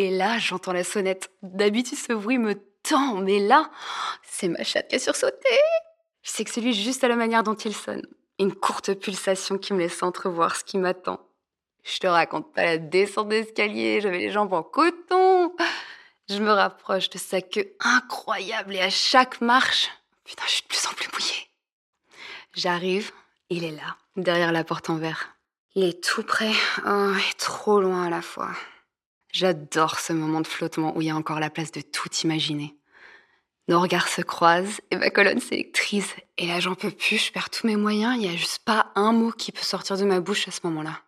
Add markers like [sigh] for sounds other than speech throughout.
Et là, j'entends la sonnette. D'habitude, ce bruit me tend, mais là, c'est ma chatte qui a sursauté. Je sais que c'est lui juste à la manière dont il sonne. Une courte pulsation qui me laisse entrevoir ce qui m'attend. Je te raconte pas la descente d'escalier, j'avais les jambes en coton. Je me rapproche de sa queue incroyable et à chaque marche, putain, je suis de plus en plus mouillée. J'arrive, il est là, derrière la porte en verre. Il est tout près, oh, et trop loin à la fois. J'adore ce moment de flottement où il y a encore la place de tout imaginer. Nos regards se croisent et ma colonne s'électrise. Et là, j'en peux plus, je perds tous mes moyens. Il n'y a juste pas un mot qui peut sortir de ma bouche à ce moment-là.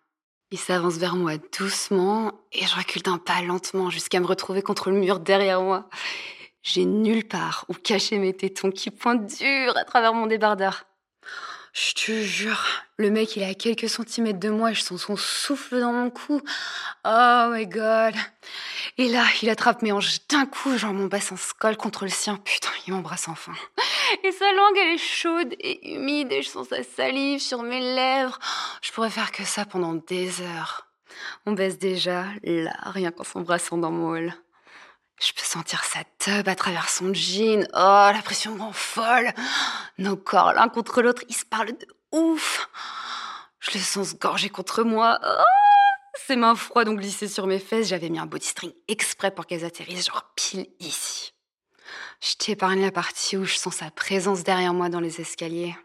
Il s'avance vers moi doucement et je recule d'un pas lentement jusqu'à me retrouver contre le mur derrière moi. J'ai nulle part où cacher mes tétons qui pointent dur à travers mon débardeur. Je te jure, le mec, il est à quelques centimètres de moi je sens son souffle dans mon cou. Oh my god. Et là, il attrape mes hanches d'un coup, genre mon bassin se colle contre le sien. Putain, il m'embrasse enfin. Et sa langue, elle est chaude et humide et je sens sa salive sur mes lèvres. Je pourrais faire que ça pendant des heures. On baisse déjà, là, rien qu'en s'embrassant dans mon hall. Je peux sentir sa tub à travers son jean. Oh, la pression rend folle. Nos corps l'un contre l'autre, ils se parlent de ouf. Je le sens se gorger contre moi. Ses mains froides ont glissé sur mes fesses. J'avais mis un body string exprès pour qu'elles atterrissent, genre pile ici. Je t'épargne la partie où je sens sa présence derrière moi dans les escaliers.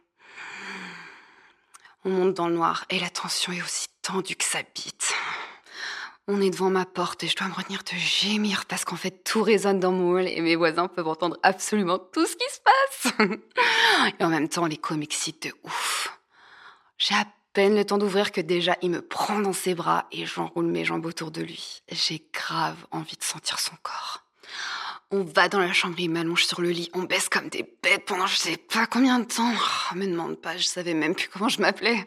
On monte dans le noir et la tension est aussi tendue que sa bite. On est devant ma porte et je dois me retenir de gémir parce qu'en fait tout résonne dans mon hall et mes voisins peuvent entendre absolument tout ce qui se passe. [laughs] et en même temps, l'écho m'excite de ouf. J'ai à peine le temps d'ouvrir que déjà il me prend dans ses bras et j'enroule mes jambes autour de lui. J'ai grave envie de sentir son corps. On va dans la chambre, il m'allonge sur le lit, on baisse comme des bêtes pendant je sais pas combien de temps. Oh, me demande pas, je savais même plus comment je m'appelais.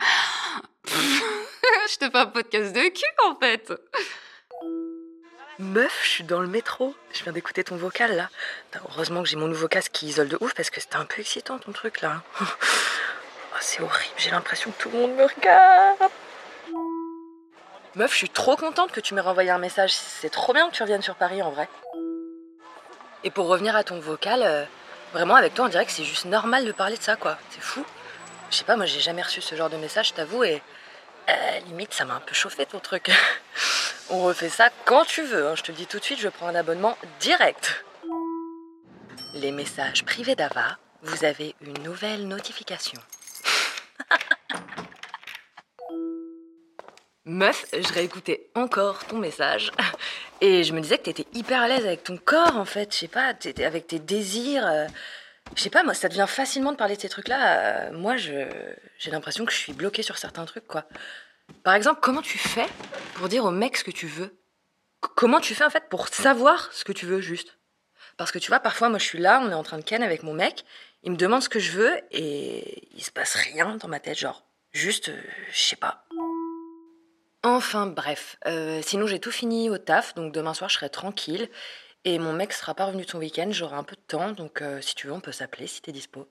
[laughs] [laughs] je te fais un podcast de cul en fait. Meuf, je suis dans le métro. Je viens d'écouter ton vocal là. Heureusement que j'ai mon nouveau casque qui isole de ouf parce que c'était un peu excitant ton truc là. [laughs] Oh, c'est horrible, j'ai l'impression que tout le monde me regarde. Meuf, je suis trop contente que tu m'aies renvoyé un message. C'est trop bien que tu reviennes sur Paris en vrai. Et pour revenir à ton vocal, euh, vraiment avec toi, on dirait que c'est juste normal de parler de ça quoi. C'est fou. Je sais pas, moi j'ai jamais reçu ce genre de message, t'avoue, et euh, limite ça m'a un peu chauffé ton truc. [laughs] On refait ça quand tu veux, hein. je te le dis tout de suite, je prends un abonnement direct. Les messages privés d'Ava, vous avez une nouvelle notification. [laughs] Meuf, je réécoutais encore ton message et je me disais que t'étais hyper à l'aise avec ton corps en fait, je sais pas, avec tes désirs. Euh, je sais pas, moi ça devient facilement de parler de ces trucs-là. Euh, moi, j'ai l'impression que je suis bloquée sur certains trucs quoi. Par exemple, comment tu fais pour dire au mec ce que tu veux? Comment tu fais en fait pour savoir ce que tu veux juste? Parce que tu vois, parfois moi je suis là, on est en train de ken avec mon mec, il me demande ce que je veux et il se passe rien dans ma tête, genre juste, euh, je sais pas. Enfin bref, euh, sinon j'ai tout fini au taf, donc demain soir je serai tranquille et mon mec sera pas revenu son week-end, j'aurai un peu de temps, donc euh, si tu veux on peut s'appeler si t'es dispo.